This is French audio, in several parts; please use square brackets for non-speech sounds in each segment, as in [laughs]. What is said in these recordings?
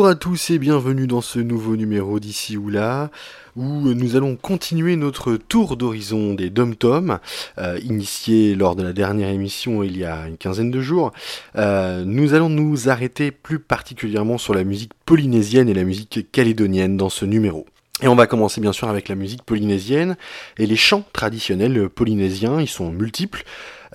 Bonjour à tous et bienvenue dans ce nouveau numéro d'ici ou là, où nous allons continuer notre tour d'horizon des dom-toms, euh, initié lors de la dernière émission il y a une quinzaine de jours. Euh, nous allons nous arrêter plus particulièrement sur la musique polynésienne et la musique calédonienne dans ce numéro. Et on va commencer bien sûr avec la musique polynésienne et les chants traditionnels polynésiens, ils sont multiples.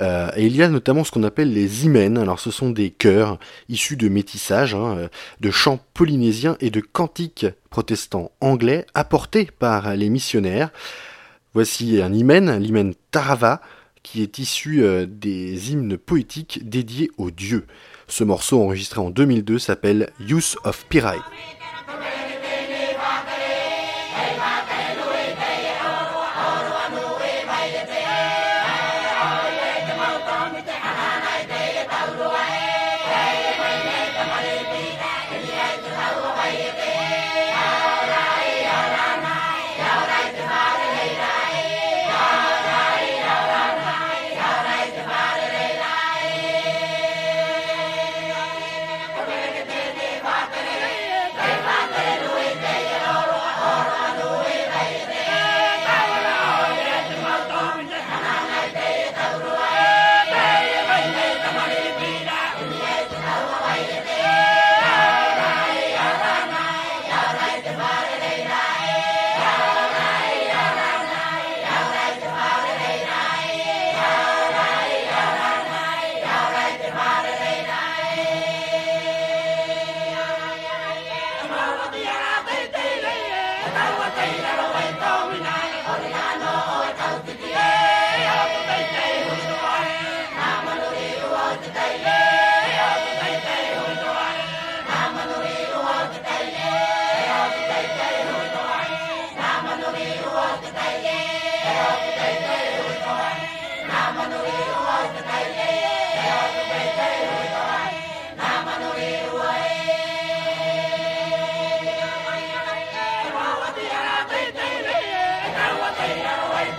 Euh, et il y a notamment ce qu'on appelle les imens. Alors ce sont des chœurs issus de métissage, hein, euh, de chants polynésiens et de cantiques protestants anglais apportés par les missionnaires. Voici un hymen, l'hymen Tarava, qui est issu euh, des hymnes poétiques dédiés aux dieux. Ce morceau enregistré en 2002 s'appelle Use of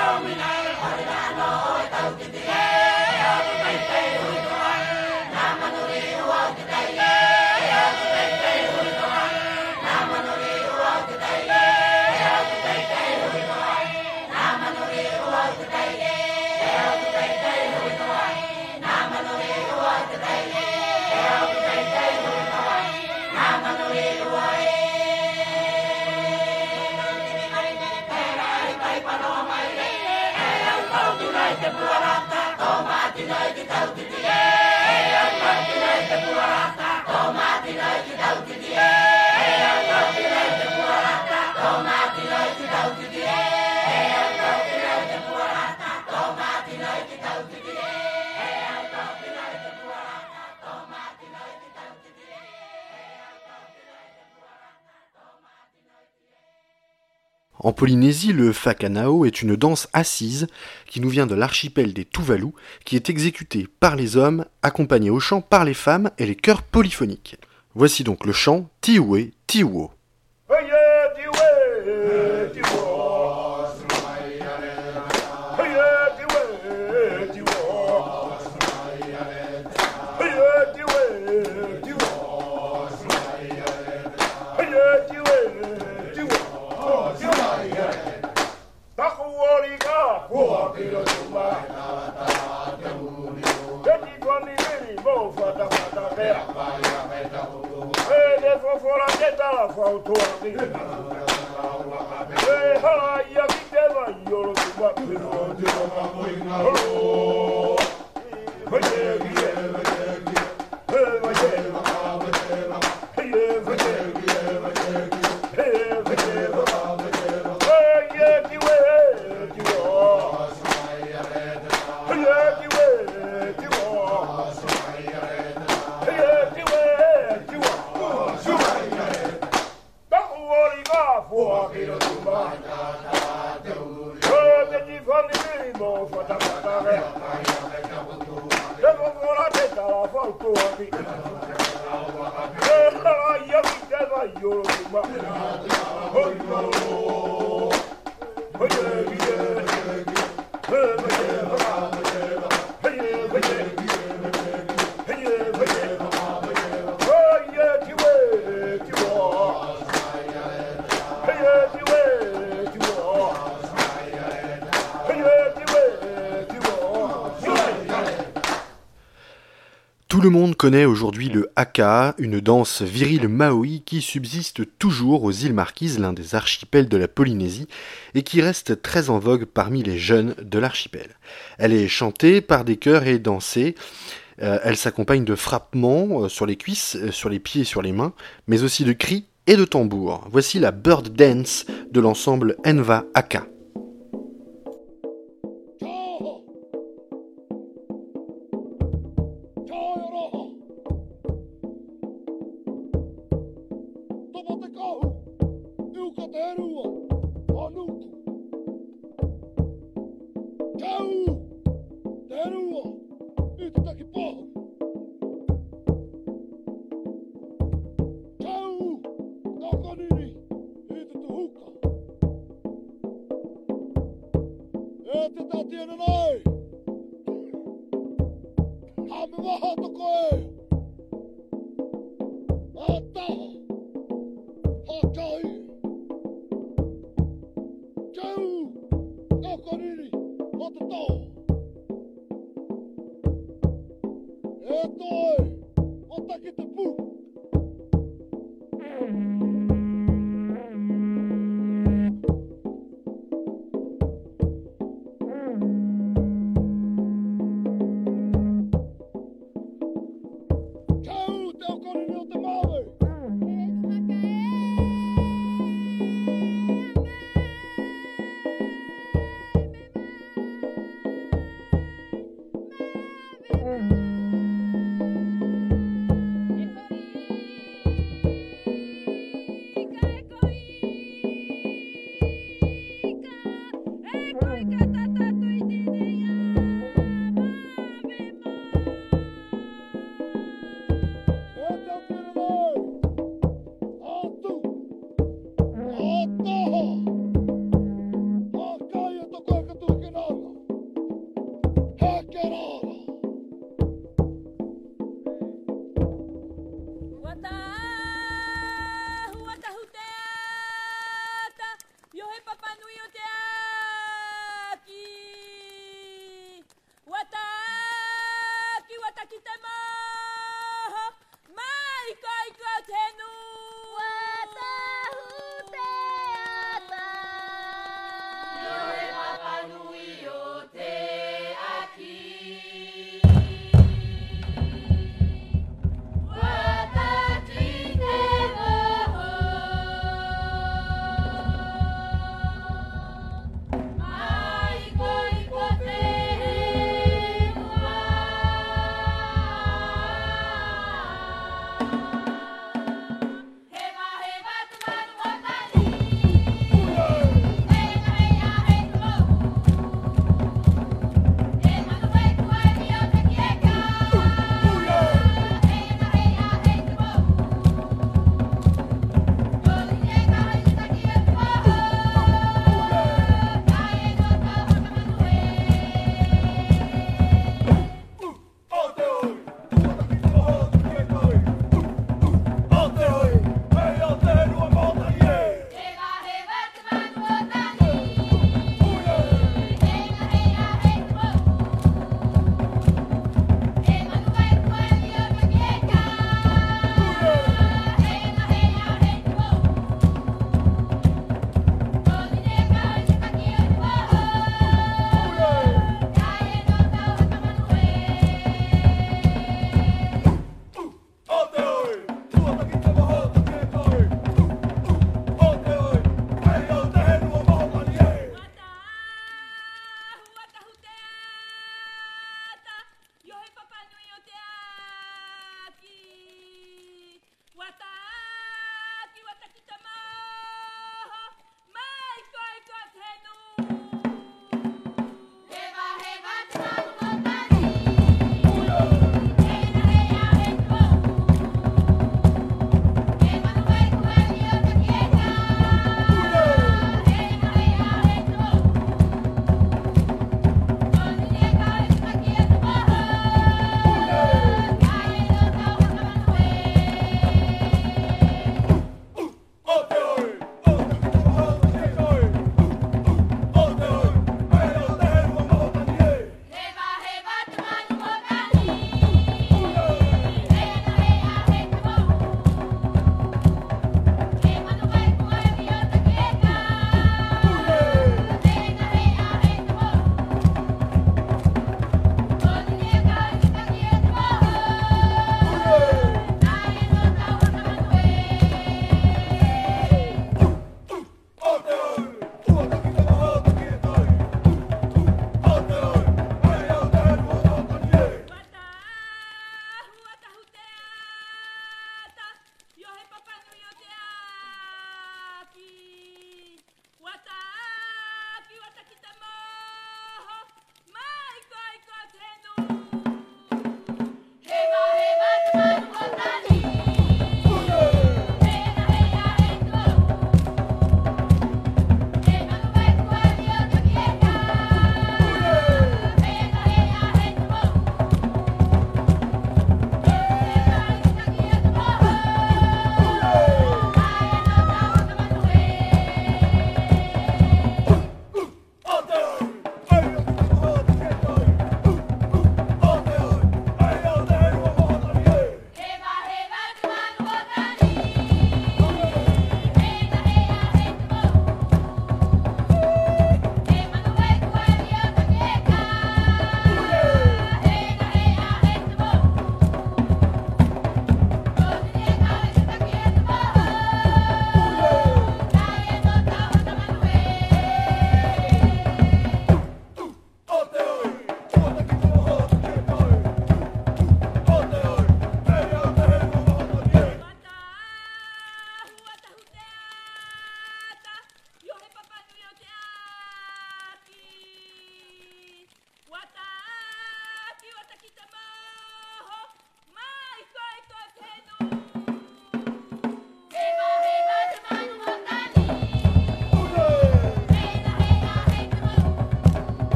tell me now. En Polynésie, le Fakanao est une danse assise qui nous vient de l'archipel des Tuvalu, qui est exécutée par les hommes, accompagnée au chant par les femmes et les chœurs polyphoniques. Voici donc le chant Tiwe Tiwo. Autor. Connaît aujourd'hui le haka, une danse virile maori qui subsiste toujours aux îles Marquises, l'un des archipels de la Polynésie, et qui reste très en vogue parmi les jeunes de l'archipel. Elle est chantée par des chœurs et dansée. Euh, elle s'accompagne de frappements euh, sur les cuisses, euh, sur les pieds et sur les mains, mais aussi de cris et de tambours. Voici la bird dance de l'ensemble Enva Haka.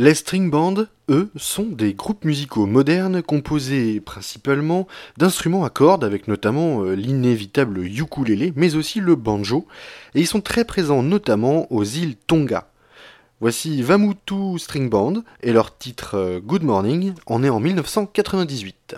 Les string bands, eux, sont des groupes musicaux modernes composés principalement d'instruments à cordes, avec notamment euh, l'inévitable ukulélé, mais aussi le banjo, et ils sont très présents notamment aux îles Tonga. Voici Vamutu String Band et leur titre euh, Good Morning en est en 1998.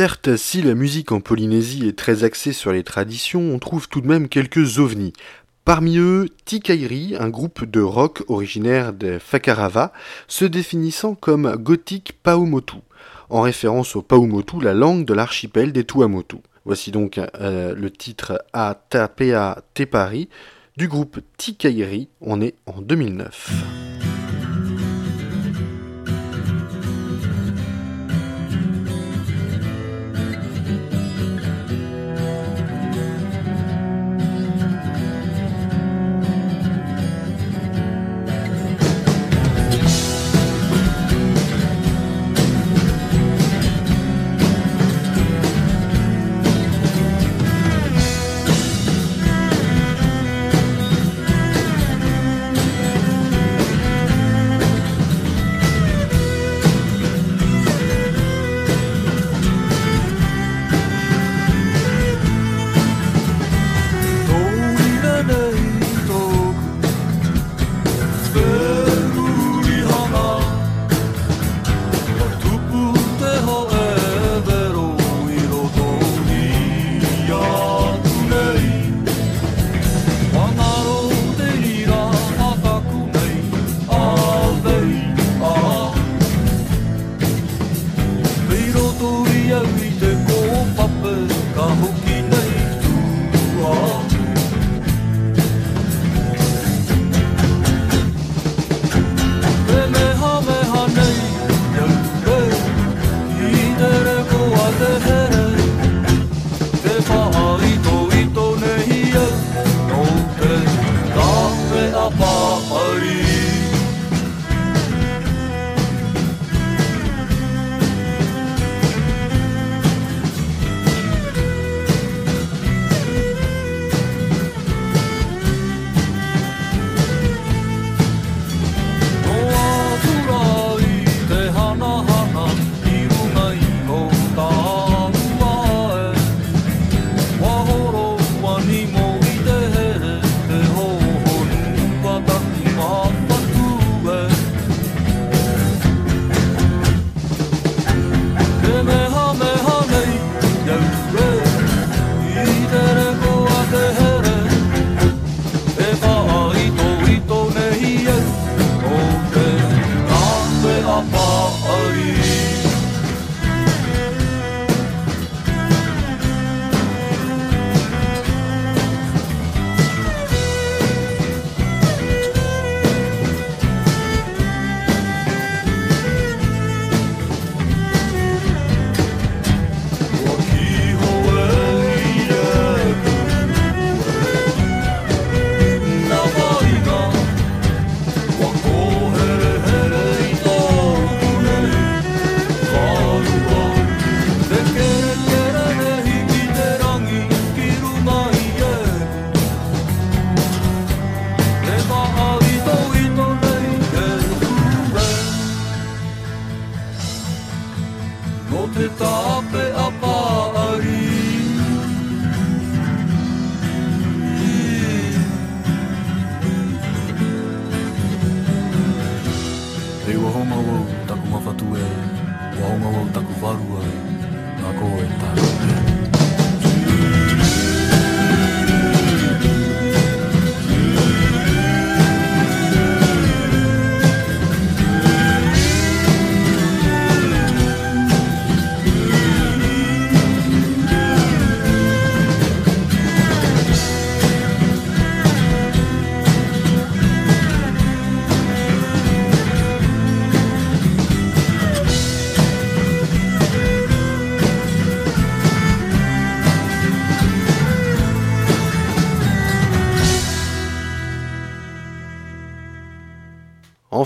Certes, si la musique en Polynésie est très axée sur les traditions, on trouve tout de même quelques ovnis. Parmi eux, Tikairi, un groupe de rock originaire de Fakarava, se définissant comme gothique Paumotu, en référence au Paumotu, la langue de l'archipel des Tuamotu. Voici donc euh, le titre Atapea Tepari du groupe Tikairi, on est en 2009.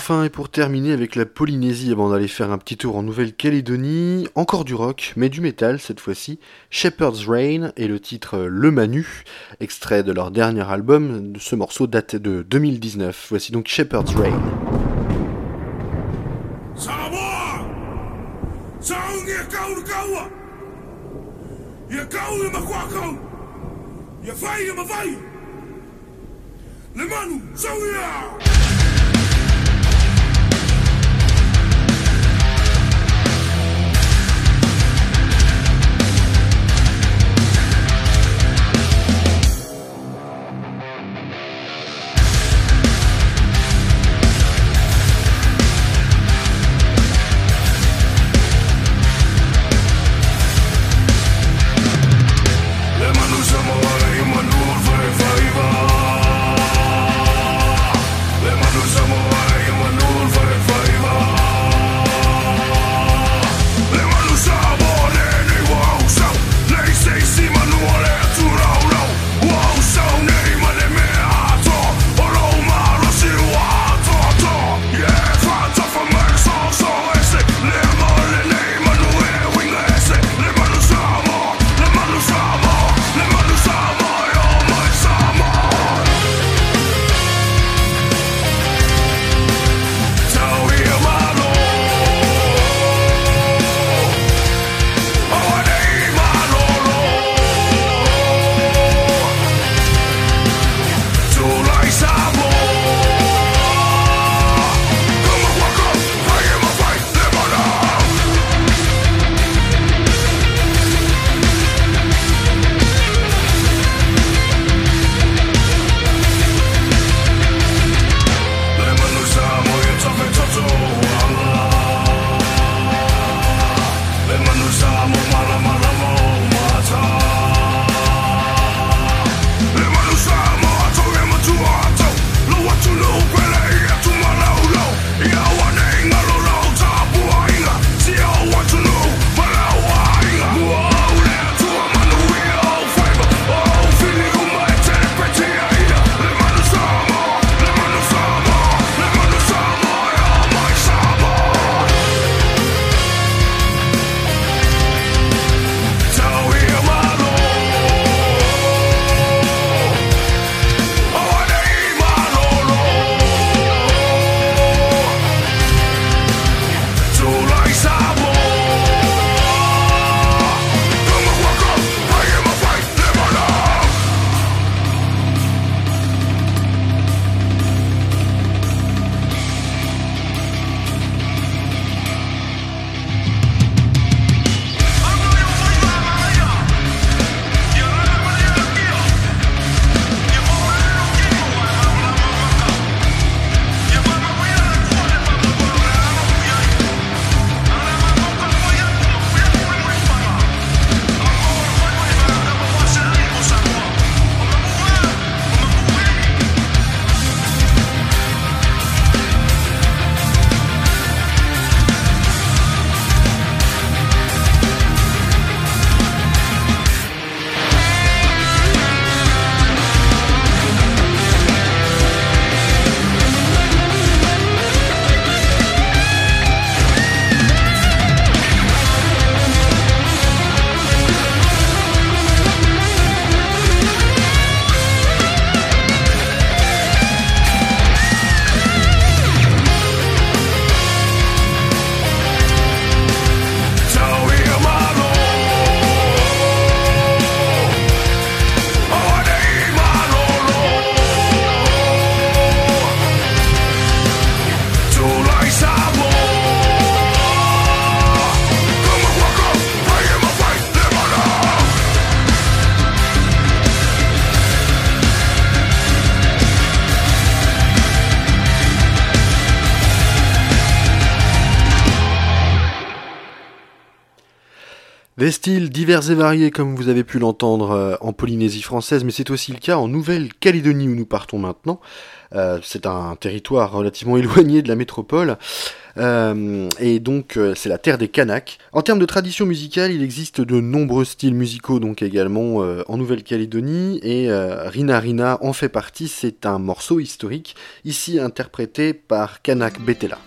Enfin, et pour terminer avec la Polynésie, avant d'aller faire un petit tour en Nouvelle-Calédonie, encore du rock, mais du métal cette fois-ci, Shepherd's Rain et le titre Le Manu, extrait de leur dernier album, ce morceau date de 2019. Voici donc Shepherd's Rain. Styles divers et variés comme vous avez pu l'entendre euh, en Polynésie française, mais c'est aussi le cas en Nouvelle-Calédonie où nous partons maintenant. Euh, c'est un territoire relativement [laughs] éloigné de la métropole. et donc c'est la terre des Kanaks. En termes de tradition musicale, il existe de nombreux styles musicaux donc également en Nouvelle-Calédonie et Rina Rina en fait partie. C'est un morceau historique ici interprété par Kanak Betela.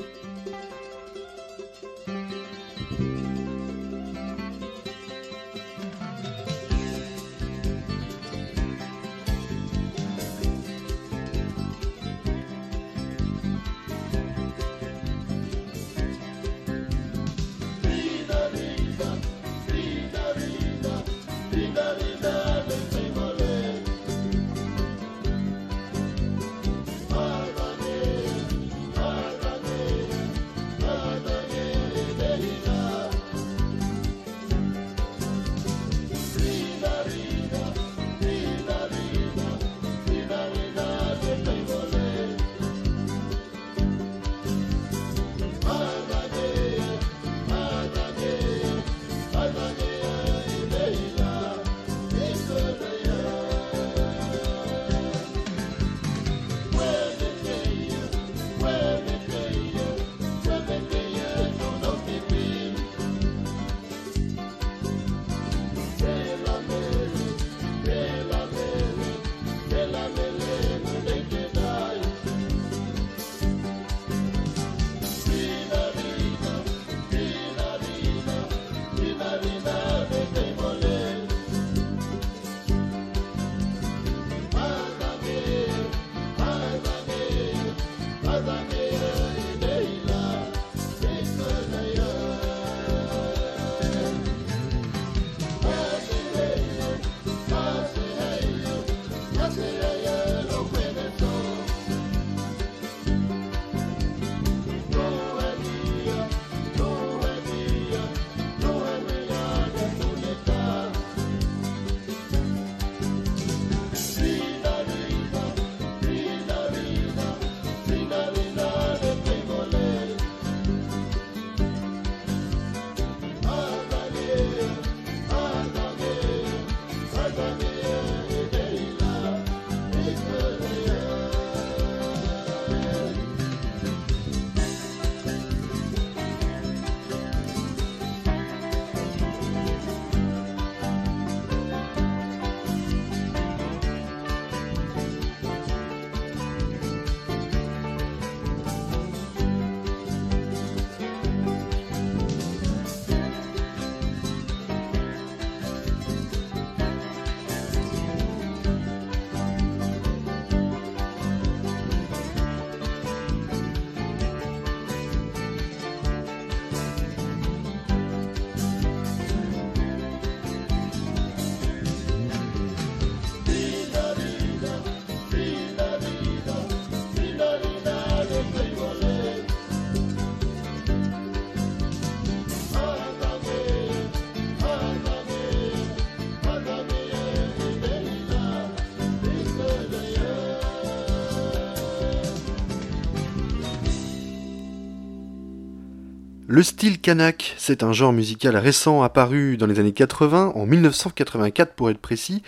Le style kanak, c'est un genre musical récent apparu dans les années 80, en 1984 pour être précis,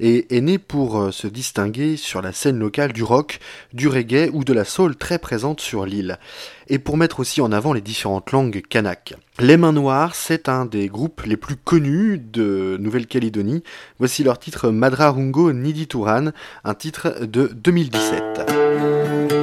et est né pour euh, se distinguer sur la scène locale du rock, du reggae ou de la soul très présente sur l'île, et pour mettre aussi en avant les différentes langues kanak. Les Mains Noires, c'est un des groupes les plus connus de Nouvelle-Calédonie. Voici leur titre Madrarungo Nidituran, un titre de 2017.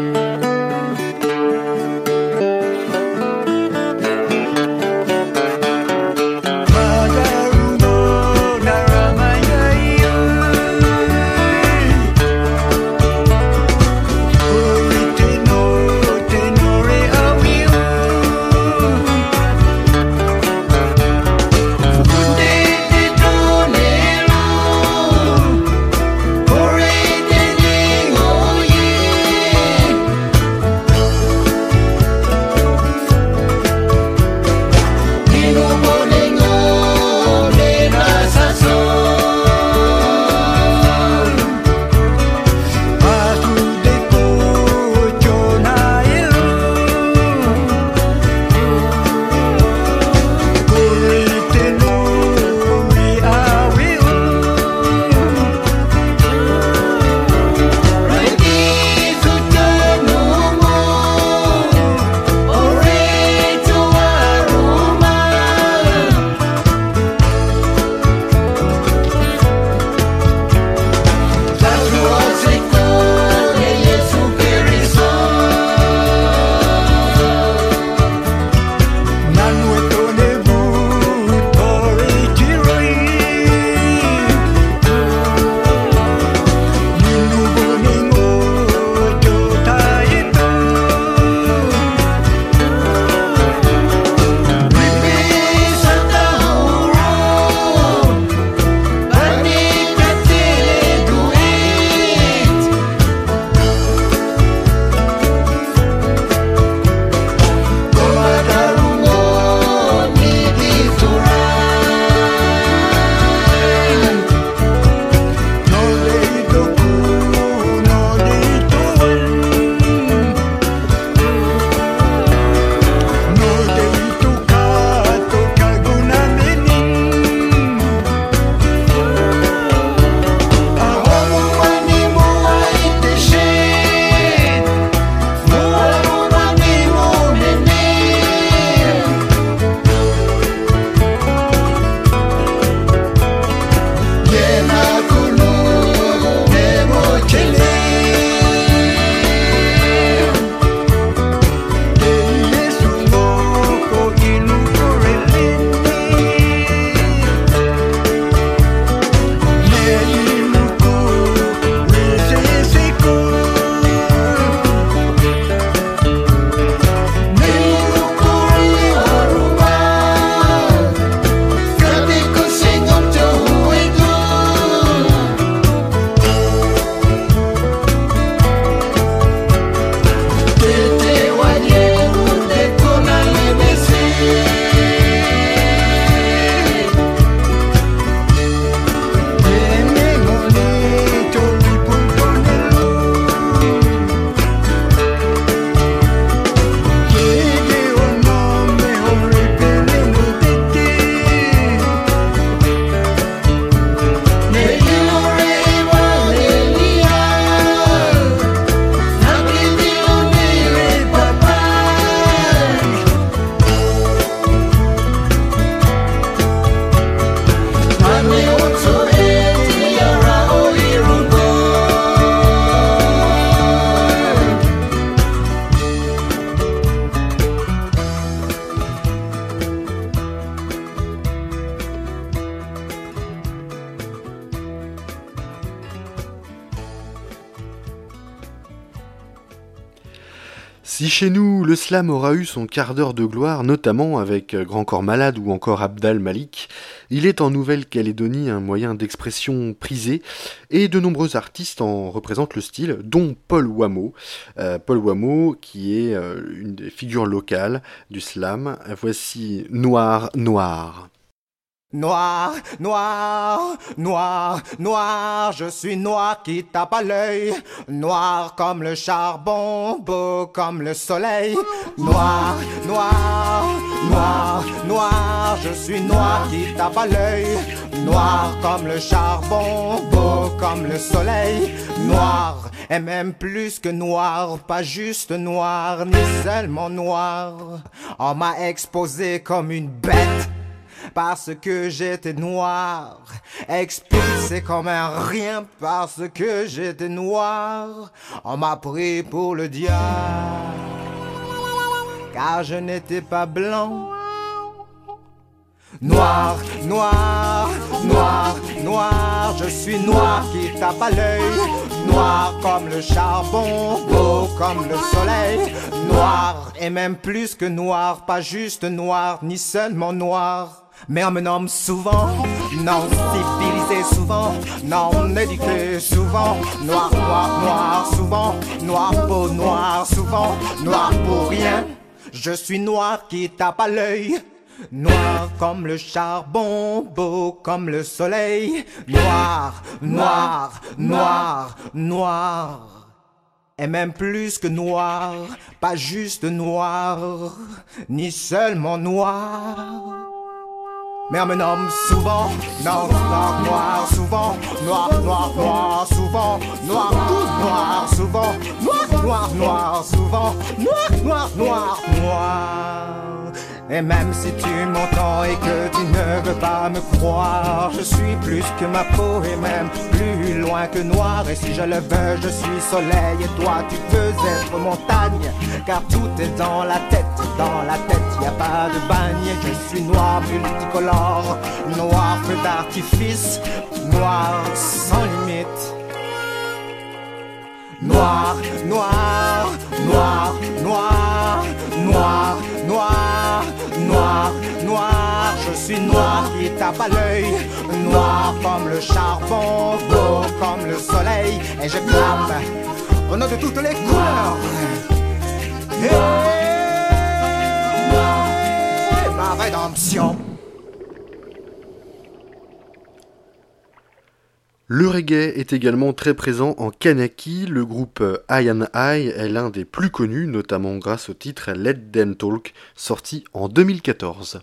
Nous, le slam aura eu son quart d'heure de gloire, notamment avec Grand Corps Malade ou encore Abdal Malik, il est en Nouvelle-Calédonie un moyen d'expression prisé et de nombreux artistes en représentent le style, dont Paul Wamo. Euh, Paul Wamo qui est euh, une des figures locales du slam. Voici Noir Noir. Noir, noir, noir, noir, je suis noir qui tape à l'œil. Noir comme le charbon, beau comme le soleil. Noir, noir, noir, noir, je suis noir qui tape à l'œil. Noir comme le charbon, beau comme le soleil. Noir, et même plus que noir, pas juste noir, ni seulement noir. On m'a exposé comme une bête parce que j'étais noir, expulsé comme un rien parce que j'étais noir. On m'a pris pour le diable, car je n'étais pas blanc. Noir, noir, noir, noir, je suis noir qui tape à l'œil. Noir comme le charbon, beau comme le soleil. Noir et même plus que noir, pas juste noir, ni seulement noir. Mais on me nomme souvent, non civilisé souvent, non éduqué souvent, noir, noir, noir souvent, noir peau noir souvent, noir pour rien. Je suis noir qui tape à l'œil. Noir comme le charbon, beau comme le soleil. Noir, noir, noir, noir. Et même plus que noir, pas juste noir, ni seulement noir. Mais on me nomme souvent, non, noir, noir, souvent, noir, noir, noir, souvent, noir, tout noir, souvent, noir, noir, noir, souvent, noir, noir, noir, noir. Et même si tu m'entends et que tu ne veux pas me croire, je suis plus que ma peau et même plus loin que noir. Et si je le veux, je suis soleil et toi tu veux être montagne. Car tout est dans la tête, dans la tête, y a pas de bagne. Je suis noir multicolore, noir feu d'artifice, noir sans limite. Noir, noir, noir, noir, noir, noir, noir, je suis noir qui tape à l'œil, noir comme le charbon, beau comme le soleil, et je clame au nom de toutes les couleurs. Et ma rédemption. Le reggae est également très présent en Kanaki. Le groupe I and I est l'un des plus connus, notamment grâce au titre Let Them Talk, sorti en 2014.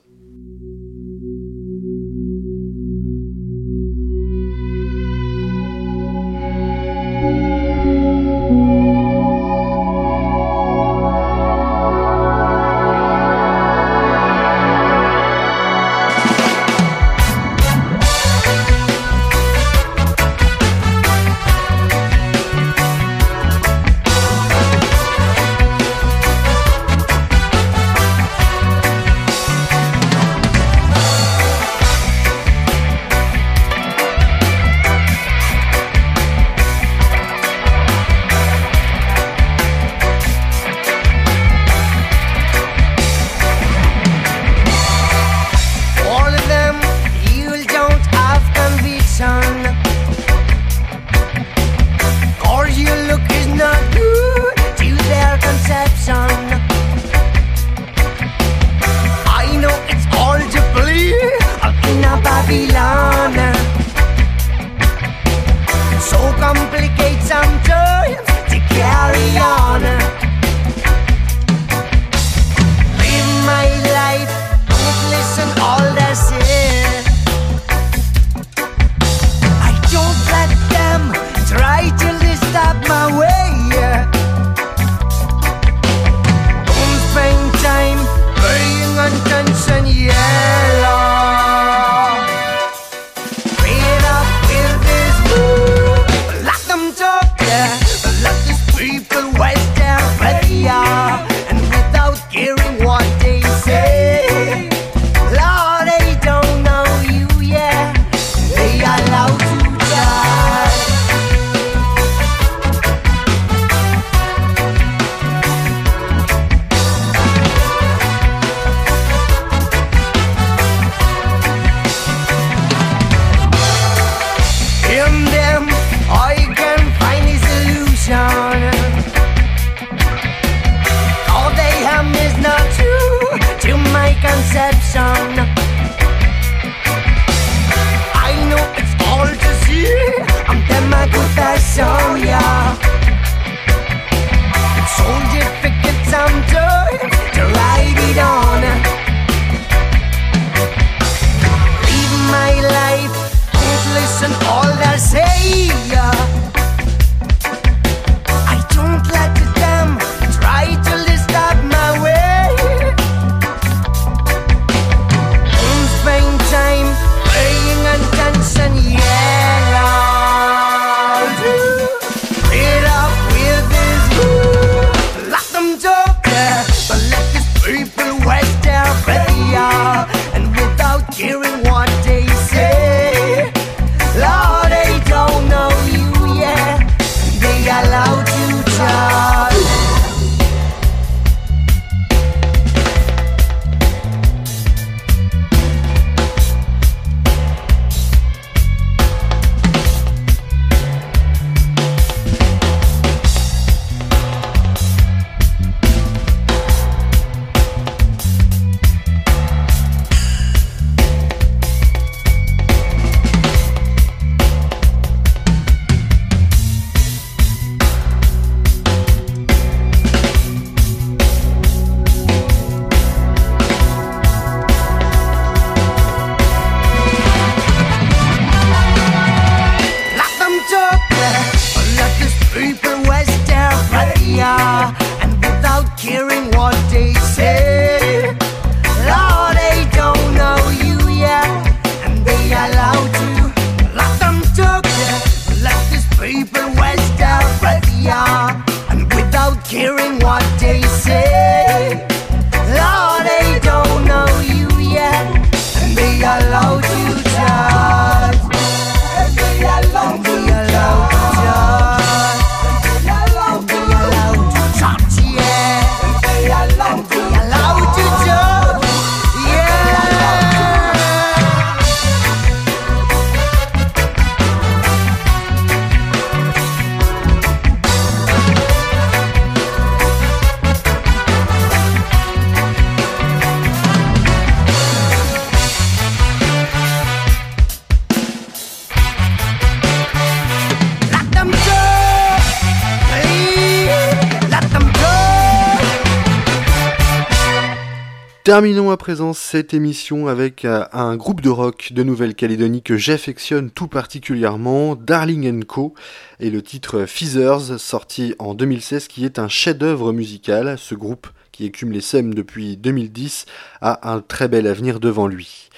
Présent cette émission avec euh, un groupe de rock de Nouvelle-Calédonie que j'affectionne tout particulièrement, Darling Co. et le titre Feathers, sorti en 2016, qui est un chef-d'œuvre musical. Ce groupe, qui écume les SEM depuis 2010, a un très bel avenir devant lui.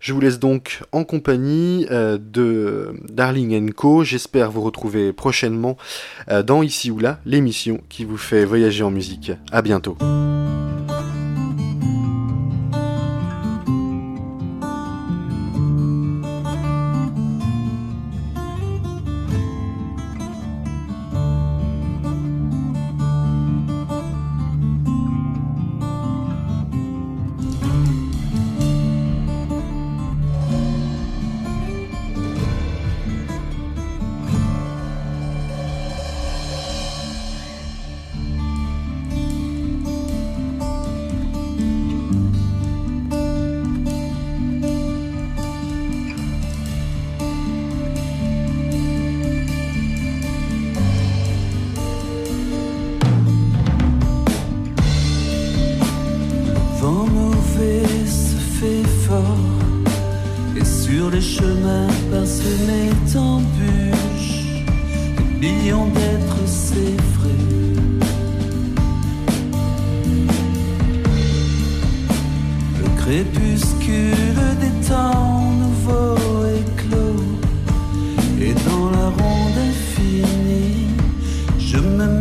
Je vous laisse donc en compagnie euh, de Darling Co. J'espère vous retrouver prochainement euh, dans Ici ou là, l'émission qui vous fait voyager en musique. À bientôt.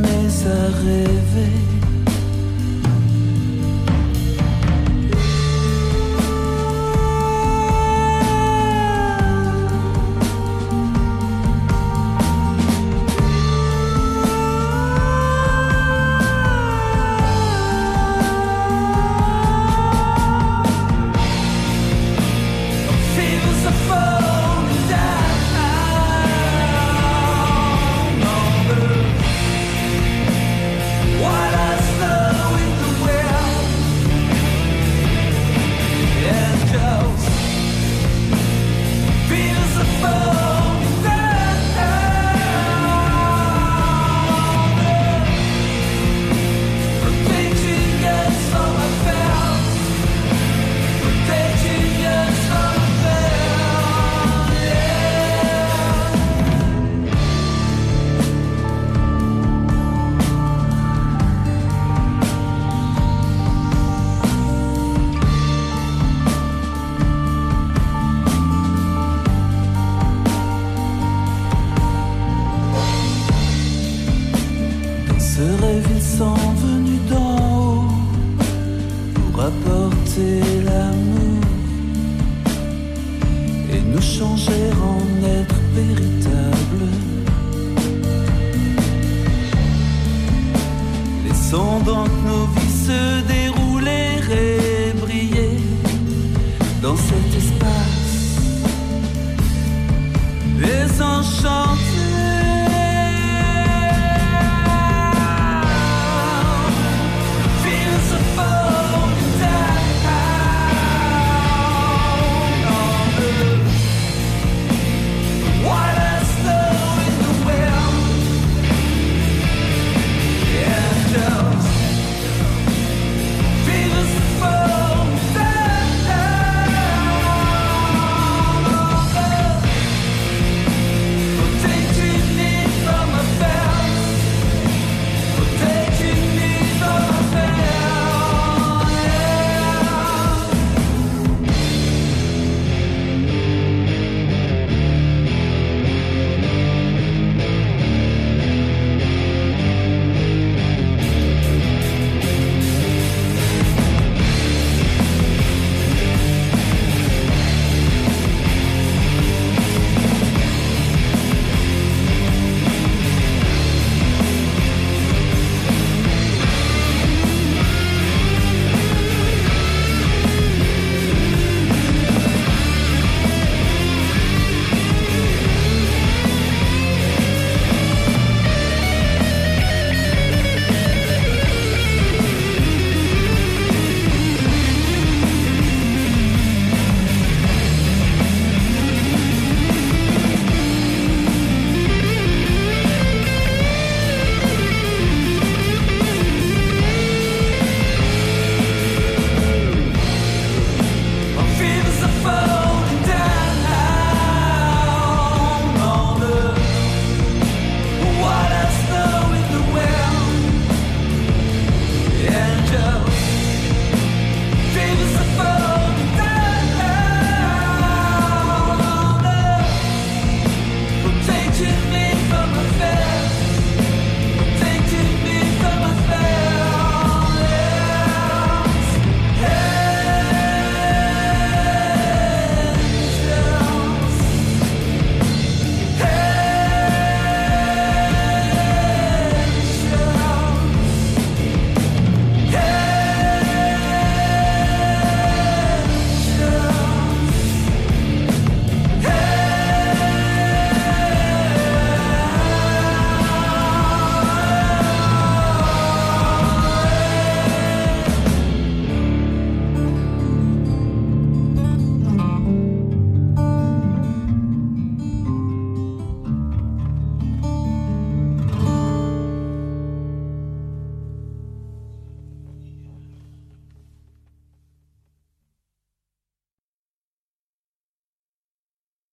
Dans cet espace.